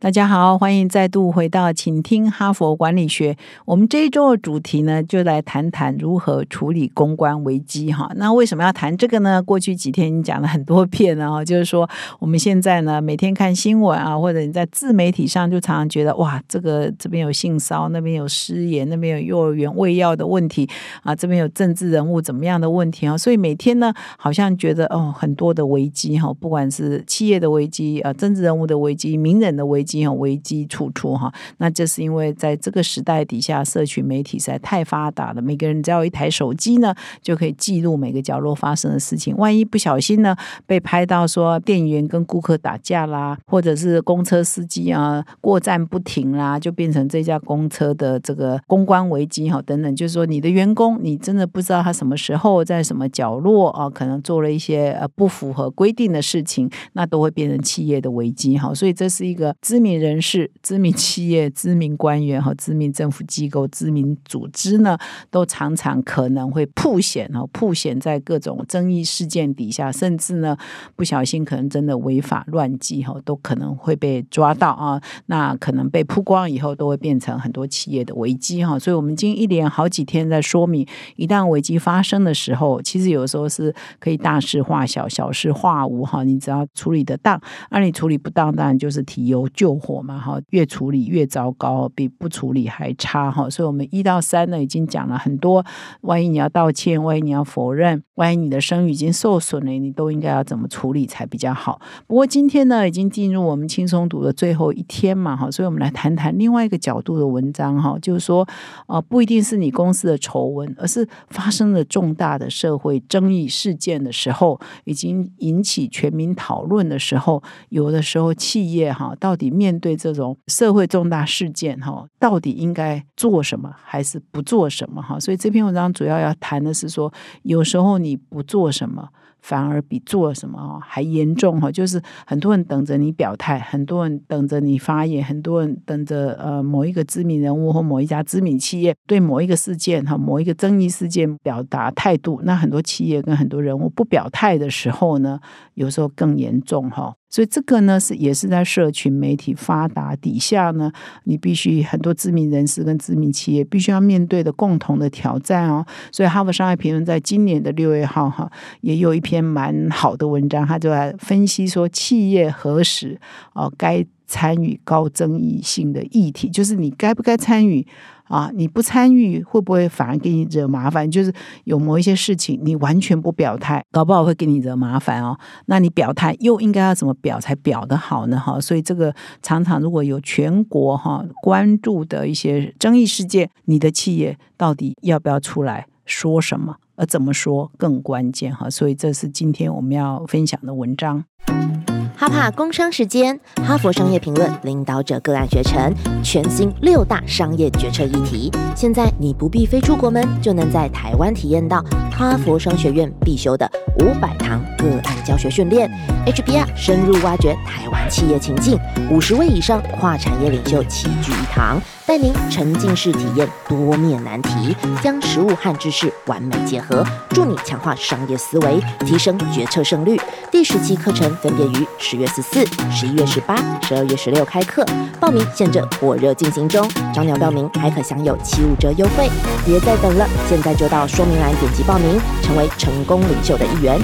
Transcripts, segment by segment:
大家好，欢迎再度回到，请听哈佛管理学。我们这一周的主题呢，就来谈谈如何处理公关危机。哈，那为什么要谈这个呢？过去几天已经讲了很多遍了哈，就是说我们现在呢，每天看新闻啊，或者你在自媒体上，就常常觉得哇，这个这边有性骚那边有失言，那边有幼儿园喂药的问题啊，这边有政治人物怎么样的问题啊，所以每天呢，好像觉得哦，很多的危机哈，不管是企业的危机啊，政治人物的危机，名人的危机。有危机处处哈，那这是因为在这个时代底下，社群媒体实在太发达了。每个人只要一台手机呢，就可以记录每个角落发生的事情。万一不小心呢，被拍到说店员跟顾客打架啦，或者是公车司机啊过站不停啦，就变成这家公车的这个公关危机哈等等。就是说，你的员工你真的不知道他什么时候在什么角落啊，可能做了一些呃不符合规定的事情，那都会变成企业的危机哈。所以这是一个知知名人。士、知名企业、知名官员和知名政府机构、知名组织呢，都常常可能会曝险哦，曝险在各种争议事件底下，甚至呢不小心可能真的违法乱纪哈，都可能会被抓到啊。那可能被曝光以后，都会变成很多企业的危机哈。所以，我们今一连好几天在说明，一旦危机发生的时候，其实有时候是可以大事化小，小事化无哈。你只要处理得当，而你处理不当，当然就是提油救火。嘛哈，越处理越糟糕，比不处理还差哈。所以，我们一到三呢，已经讲了很多。万一你要道歉，万一你要否认，万一你的声誉已经受损了，你都应该要怎么处理才比较好？不过今天呢，已经进入我们轻松读的最后一天嘛哈，所以我们来谈谈另外一个角度的文章哈，就是说，呃，不一定是你公司的丑闻，而是发生了重大的社会争议事件的时候，已经引起全民讨论的时候，有的时候企业哈，到底面对这种社会重大事件，哈，到底应该做什么，还是不做什么？哈，所以这篇文章主要要谈的是说，有时候你不做什么。反而比做什么还严重哈，就是很多人等着你表态，很多人等着你发言，很多人等着呃某一个知名人物或某一家知名企业对某一个事件哈某一个争议事件表达态度。那很多企业跟很多人物不表态的时候呢，有时候更严重哈。所以这个呢是也是在社群媒体发达底下呢，你必须很多知名人士跟知名企业必须要面对的共同的挑战哦。所以哈佛商业评论在今年的六月号哈也有一篇蛮好的文章，他就来分析说企业何时哦该参与高争议性的议题，就是你该不该参与。啊，你不参与会不会反而给你惹麻烦？就是有某一些事情你完全不表态，搞不好会给你惹麻烦哦。那你表态又应该要怎么表才表得好呢？哈，所以这个常常如果有全国哈关注的一些争议事件，你的企业到底要不要出来说什么？而怎么说更关键哈？所以这是今天我们要分享的文章。怕工商时间，哈佛商业评论领导者个案学程，全新六大商业决策议题。现在你不必飞出国门，就能在台湾体验到哈佛商学院必修的五百堂个案教学训练，HBR 深入挖掘台湾企业情境，五十位以上跨产业领袖齐聚一堂。带您沉浸式体验多面难题，将实物和知识完美结合，助你强化商业思维，提升决策胜率。第十期课程分别于十月十四、十一月十八、十二月十六开课，报名现正火热进行中，早鸟报名还可享有七五折优惠，别再等了，现在就到说明栏点击报名，成为成功领袖的一员。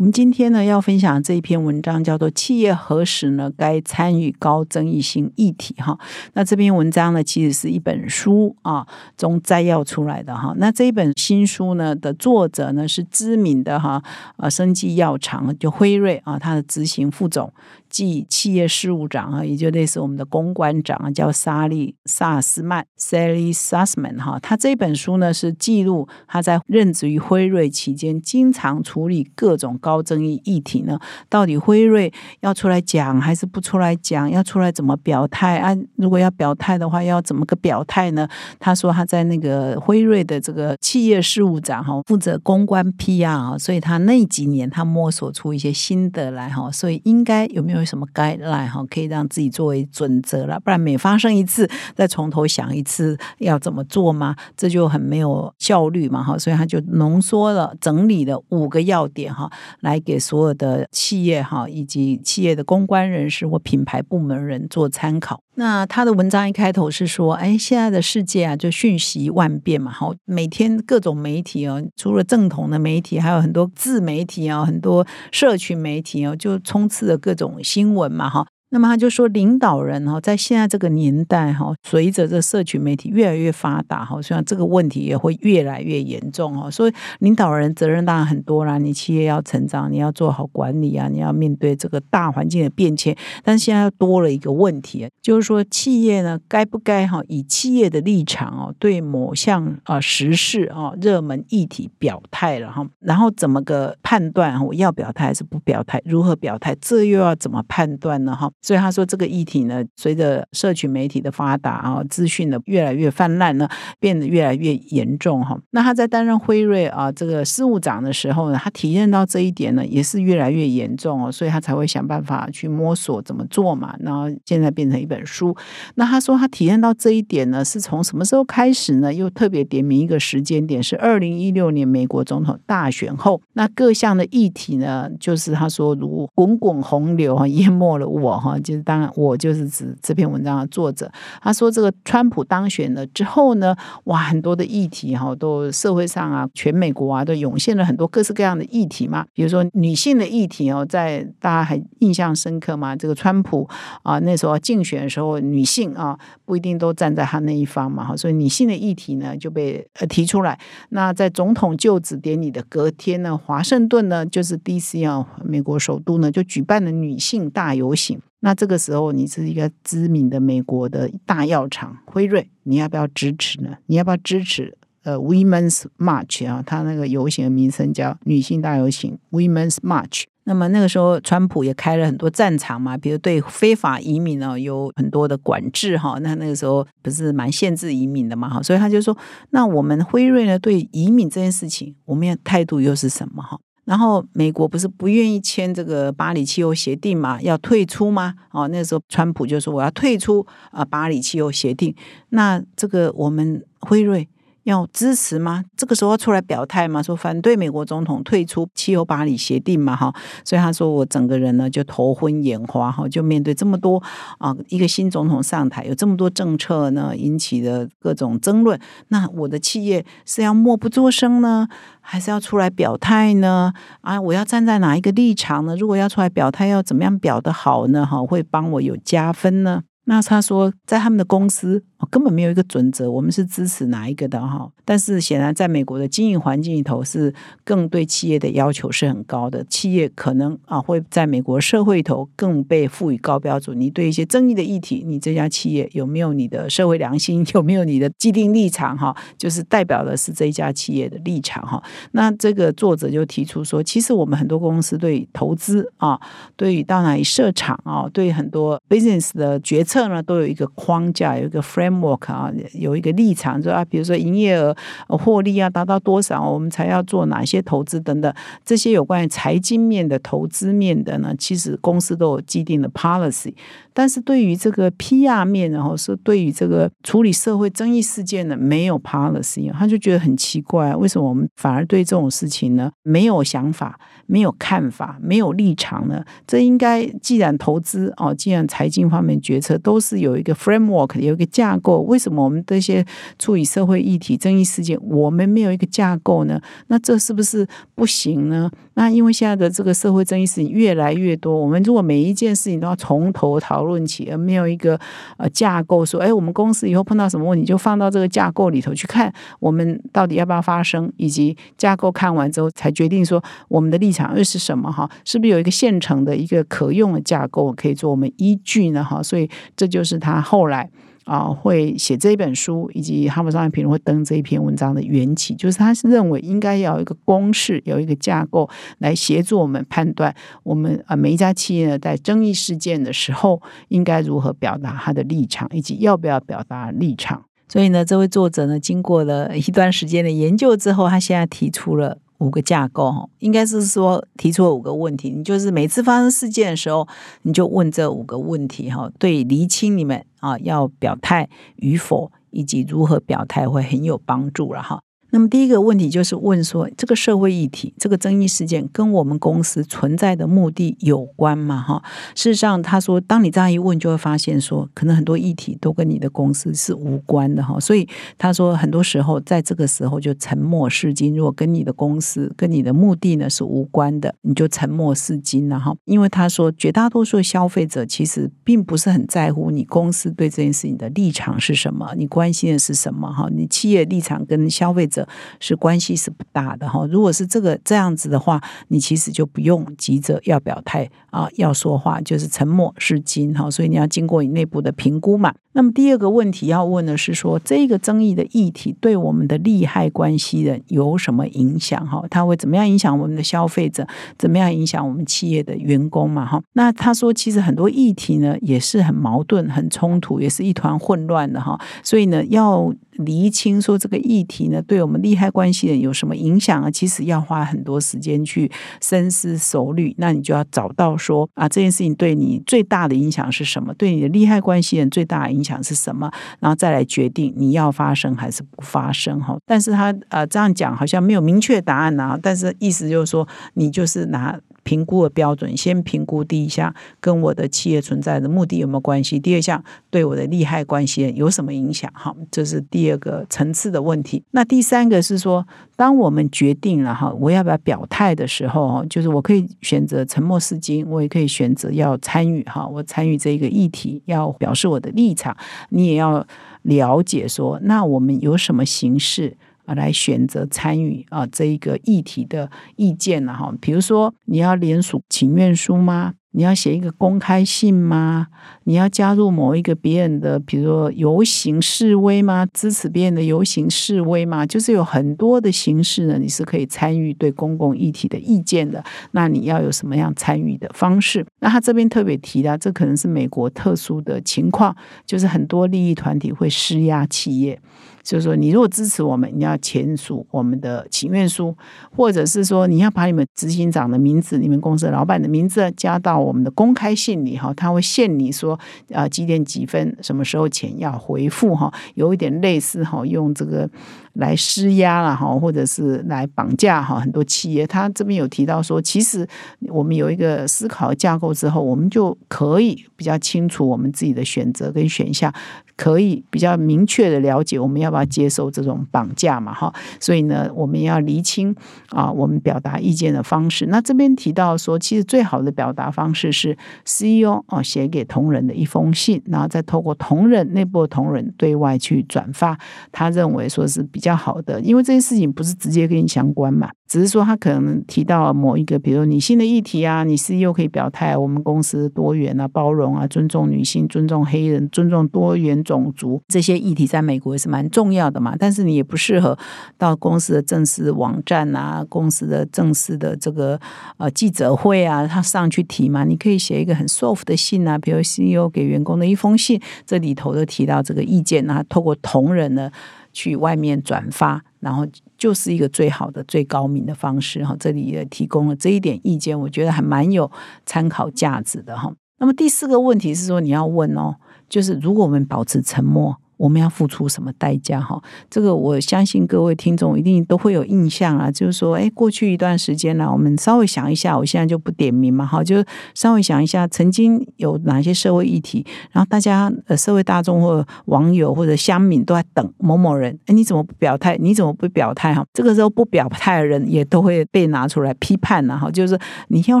我们今天呢要分享这一篇文章，叫做《企业何时呢该参与高争议性议题》哈。那这篇文章呢，其实是一本书啊中摘要出来的哈。那这一本新书呢的作者呢是知名的哈呃生技药厂就辉瑞啊，他的执行副总暨企业事务长啊，也就类似我们的公关长啊，叫莎莉萨斯曼 （Sally Sussman） 哈。他这本书呢是记录他在任职于辉瑞期间，经常处理各种高争议议题呢。到底辉瑞要出来讲还是不出来讲？要出来怎么表态啊？如果要表态的话，要怎么个表态呢？他说他在那个辉瑞的这个企业事务长哈，负责公关 PR 啊，所以他那几年他摸索出一些心得来哈，所以应该有没有？为什么 guideline 哈，可以让自己作为准则了？不然每发生一次，再从头想一次要怎么做吗？这就很没有效率嘛哈。所以他就浓缩了、整理了五个要点哈，来给所有的企业哈以及企业的公关人士或品牌部门人做参考。那他的文章一开头是说：“哎，现在的世界啊，就瞬息万变嘛，好，每天各种媒体哦，除了正统的媒体，还有很多自媒体啊，很多社群媒体哦，就充斥着各种新闻嘛，哈。”那么他就说，领导人哈，在现在这个年代哈，随着这社群媒体越来越发达哈，所以这个问题也会越来越严重哈。所以领导人责任当然很多啦，你企业要成长，你要做好管理啊，你要面对这个大环境的变迁。但是现在又多了一个问题，就是说企业呢，该不该哈以企业的立场哦，对某项啊时事啊热门议题表态了哈？然后怎么个判断我要表态还是不表态？如何表态？这又要怎么判断呢？哈？所以他说，这个议题呢，随着社群媒体的发达啊，资讯的越来越泛滥呢，变得越来越严重哈。那他在担任辉瑞啊这个事务长的时候呢，他体验到这一点呢，也是越来越严重哦，所以他才会想办法去摸索怎么做嘛。然后现在变成一本书。那他说他体验到这一点呢，是从什么时候开始呢？又特别点名一个时间点，是二零一六年美国总统大选后，那各项的议题呢，就是他说如滚滚洪流啊，淹没了我哈。啊就是当然，我就是指这篇文章的作者。他说，这个川普当选了之后呢，哇，很多的议题哈，都社会上啊，全美国啊，都涌现了很多各式各样的议题嘛。比如说女性的议题哦，在大家还印象深刻吗？这个川普啊，那时候竞选的时候，女性啊不一定都站在他那一方嘛，哈，所以女性的议题呢就被呃提出来。那在总统就职典礼的隔天呢，华盛顿呢就是 D.C. 啊，美国首都呢就举办了女性大游行。那这个时候，你是一个知名的美国的大药厂辉瑞，你要不要支持呢？你要不要支持呃 Women's March 啊？他那个游行的名称叫女性大游行 Women's March。那么那个时候，川普也开了很多战场嘛，比如对非法移民呢有很多的管制哈。那那个时候不是蛮限制移民的嘛哈，所以他就说，那我们辉瑞呢对移民这件事情，我们的态度又是什么哈？然后美国不是不愿意签这个巴黎气候协定嘛？要退出吗？哦，那时候川普就说我要退出啊巴黎气候协定。那这个我们辉瑞。要支持吗？这个时候出来表态吗？说反对美国总统退出气候巴黎协定嘛？哈，所以他说我整个人呢就头昏眼花哈，就面对这么多啊，一个新总统上台，有这么多政策呢，引起的各种争论。那我的企业是要默不作声呢，还是要出来表态呢？啊，我要站在哪一个立场呢？如果要出来表态，要怎么样表的好呢？哈，会帮我有加分呢？那他说，在他们的公司根本没有一个准则，我们是支持哪一个的哈？但是显然，在美国的经营环境里头，是更对企业的要求是很高的。企业可能啊，会在美国社会里头更被赋予高标准。你对一些争议的议题，你这家企业有没有你的社会良心？有没有你的既定立场？哈，就是代表的是这一家企业的立场哈。那这个作者就提出说，其实我们很多公司对投资啊，对于到哪里设厂啊，对很多 business 的决策。呢都有一个框架，有一个 frame framework 啊，有一个立场，说啊，比如说营业额、获利要达到多少，我们才要做哪些投资等等，这些有关于财经面的、投资面的呢，其实公司都有既定的 policy。但是对于这个 PR 面，然后是对于这个处理社会争议事件呢，没有 policy，他就觉得很奇怪，为什么我们反而对这种事情呢没有想法、没有看法、没有立场呢？这应该既然投资哦，既然财经方面决策都是有一个 framework，有一个架构？为什么我们这些处理社会议题、争议事件，我们没有一个架构呢？那这是不是不行呢？那因为现在的这个社会争议事情越来越多，我们如果每一件事情都要从头讨论起，而没有一个呃架构，说，哎，我们公司以后碰到什么问题，就放到这个架构里头去看，我们到底要不要发生，以及架构看完之后才决定说我们的立场又是什么？哈，是不是有一个现成的一个可用的架构可以做我们依据呢？哈，所以这就是他后来。啊，会写这一本书，以及《哈佛商业评论》会登这一篇文章的缘起，就是他是认为应该要有一个公式，有一个架构来协助我们判断，我们啊每一家企业呢在争议事件的时候，应该如何表达他的立场，以及要不要表达立场。所以呢，这位作者呢，经过了一段时间的研究之后，他现在提出了。五个架构哈应该是说提出了五个问题。你就是每次发生事件的时候，你就问这五个问题哈，对厘清你们啊要表态与否，以及如何表态会很有帮助了哈。那么第一个问题就是问说，这个社会议题、这个争议事件跟我们公司存在的目的有关吗？哈，事实上，他说，当你这样一问，就会发现说，可能很多议题都跟你的公司是无关的哈。所以他说，很多时候在这个时候就沉默是金。如果跟你的公司、跟你的目的呢是无关的，你就沉默是金了哈。因为他说，绝大多数消费者其实并不是很在乎你公司对这件事情的立场是什么，你关心的是什么哈？你企业立场跟消费者。是关系是不大的哈，如果是这个这样子的话，你其实就不用急着要表态啊，要说话就是沉默是金哈，所以你要经过你内部的评估嘛。那么第二个问题要问的是说，这个争议的议题对我们的利害关系人有什么影响哈？它会怎么样影响我们的消费者？怎么样影响我们企业的员工嘛哈？那他说，其实很多议题呢也是很矛盾、很冲突，也是一团混乱的哈。所以呢，要厘清说这个议题呢对我们利害关系人有什么影响啊？其实要花很多时间去深思熟虑。那你就要找到说啊，这件事情对你最大的影响是什么？对你的利害关系人最大影。影响是什么？然后再来决定你要发生还是不发生哈。但是他呃这样讲好像没有明确答案啊。但是意思就是说，你就是拿。评估的标准，先评估第一项跟我的企业存在的目的有没有关系，第二项对我的利害关系有什么影响？哈，这是第二个层次的问题。那第三个是说，当我们决定了哈，我要不要表态的时候，就是我可以选择沉默是金，我也可以选择要参与哈，我参与这个议题，要表示我的立场。你也要了解说，那我们有什么形式？来选择参与啊这一个议题的意见了哈，比如说你要联署请愿书吗？你要写一个公开信吗？你要加入某一个别人的，比如说游行示威吗？支持别人的游行示威吗？就是有很多的形式呢，你是可以参与对公共议题的意见的。那你要有什么样参与的方式？那他这边特别提到，这可能是美国特殊的情况，就是很多利益团体会施压企业。就是说，你如果支持我们，你要签署我们的请愿书，或者是说，你要把你们执行长的名字、你们公司老板的名字加到我们的公开信里哈，他会限你说，啊几点几分什么时候前要回复哈，有一点类似哈，用这个。来施压了哈，或者是来绑架哈，很多企业他这边有提到说，其实我们有一个思考架构之后，我们就可以比较清楚我们自己的选择跟选项，可以比较明确的了解我们要不要接受这种绑架嘛哈。所以呢，我们要厘清啊，我们表达意见的方式。那这边提到说，其实最好的表达方式是 CEO 哦写给同仁的一封信，然后再透过同仁内部的同仁对外去转发。他认为说是。比较好的，因为这件事情不是直接跟你相关嘛，只是说他可能提到某一个，比如女性的议题啊，你 CEO 可以表态，我们公司多元啊、包容啊、尊重女性、尊重黑人、尊重多元种族这些议题，在美国也是蛮重要的嘛。但是你也不适合到公司的正式网站啊、公司的正式的这个呃记者会啊，他上去提嘛。你可以写一个很 soft 的信啊，比如 CEO 给员工的一封信，这里头都提到这个意见啊，透过同仁呢。去外面转发，然后就是一个最好的、最高明的方式哈。这里也提供了这一点意见，我觉得还蛮有参考价值的哈。那么第四个问题是说，你要问哦，就是如果我们保持沉默，我们要付出什么代价？哈，这个我相信各位听众一定都会有印象啊。就是说，哎，过去一段时间呢，我们稍微想一下，我现在就不点名嘛，哈，就稍微想一下，曾经有哪些社会议题，然后大家呃，社会大众或网友或者乡民都在等某某人，哎，你怎么不表态？你怎么不表态？哈，这个时候不表态的人也都会被拿出来批判了，哈，就是你要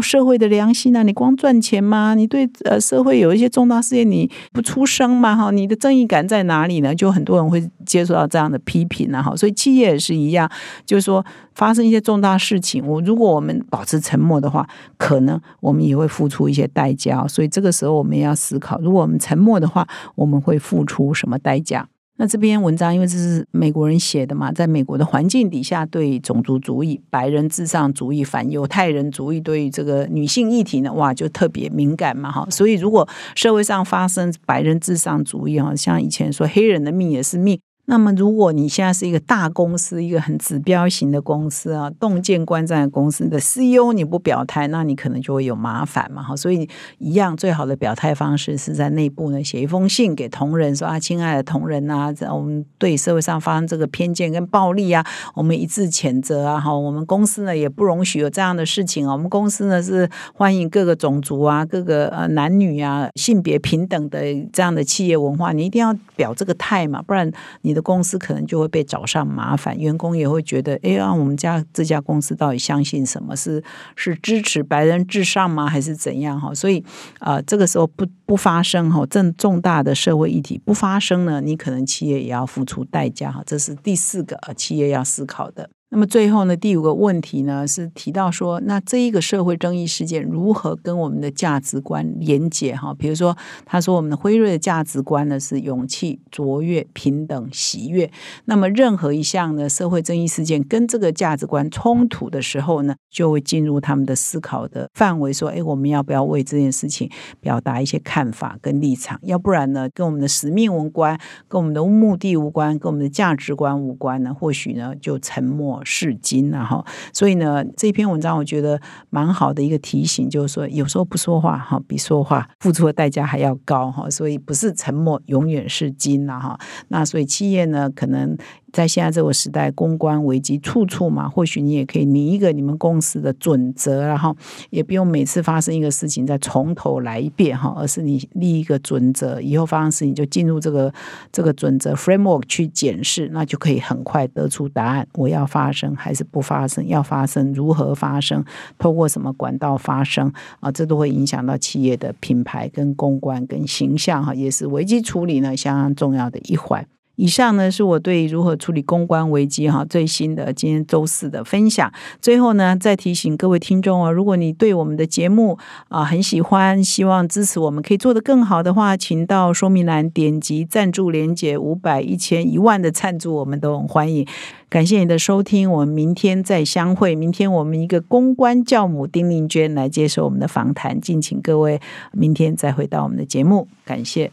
社会的良心啊，你光赚钱吗？你对呃社会有一些重大事件你不出声吗？哈，你的正义感在哪里呢？就很多人会接受到这样的批评啊，哈，所以企业也是一样，就是说发生一些重大事情，我如果我们保持沉默的话，可能我们也会付出一些代价。所以这个时候我们要思考，如果我们沉默的话，我们会付出什么代价？那这篇文章因为这是美国人写的嘛，在美国的环境底下，对种族主义、白人至上主义、反犹太人主义，对于这个女性议题呢，哇，就特别敏感嘛，哈。所以如果社会上发生白人至上主义，哈，像以前说黑人的命也是命。那么，如果你现在是一个大公司，一个很指标型的公司啊，洞见观战的公司的 CEO，你不表态，那你可能就会有麻烦嘛。哈，所以一样，最好的表态方式是在内部呢写一封信给同仁，说啊，亲爱的同仁啊，我们对社会上发生这个偏见跟暴力啊，我们一致谴责啊。哈，我们公司呢也不容许有这样的事情啊。我们公司呢是欢迎各个种族啊、各个呃男女啊、性别平等的这样的企业文化，你一定要表这个态嘛，不然你的。公司可能就会被找上麻烦，员工也会觉得，哎呀，我们家这家公司到底相信什么？是是支持白人至上吗？还是怎样？哈，所以啊，这个时候不不发生哈，这重大的社会议题不发生呢，你可能企业也要付出代价哈。这是第四个企业要思考的。那么最后呢，第五个问题呢是提到说，那这一个社会争议事件如何跟我们的价值观连结？哈，比如说他说我们的辉瑞的价值观呢是勇气、卓越、平等、喜悦。那么任何一项呢社会争议事件跟这个价值观冲突的时候呢，就会进入他们的思考的范围，说，哎，我们要不要为这件事情表达一些看法跟立场？要不然呢，跟我们的使命无关，跟我们的目的无关，跟我们的价值观无关呢？或许呢就沉默。是金然后，所以呢，这篇文章我觉得蛮好的一个提醒，就是说有时候不说话哈，比说话付出的代价还要高哈，所以不是沉默永远是金呐哈。那所以企业呢，可能。在现在这个时代，公关危机处处嘛，或许你也可以拟一个你们公司的准则，然后也不用每次发生一个事情再从头来一遍哈，而是你立一个准则，以后发生事情就进入这个这个准则 framework 去检视，那就可以很快得出答案。我要发生还是不发生？要发生如何发生？透过什么管道发生？啊，这都会影响到企业的品牌跟公关跟形象哈，也是危机处理呢相当重要的一环。以上呢是我对如何处理公关危机哈最新的今天周四的分享。最后呢，再提醒各位听众哦，如果你对我们的节目啊很喜欢，希望支持我们可以做得更好的话，请到说明栏点击赞助连接，五百、一千、一万的赞助，我们都很欢迎。感谢你的收听，我们明天再相会。明天我们一个公关教母丁玲娟来接受我们的访谈，敬请各位明天再回到我们的节目。感谢。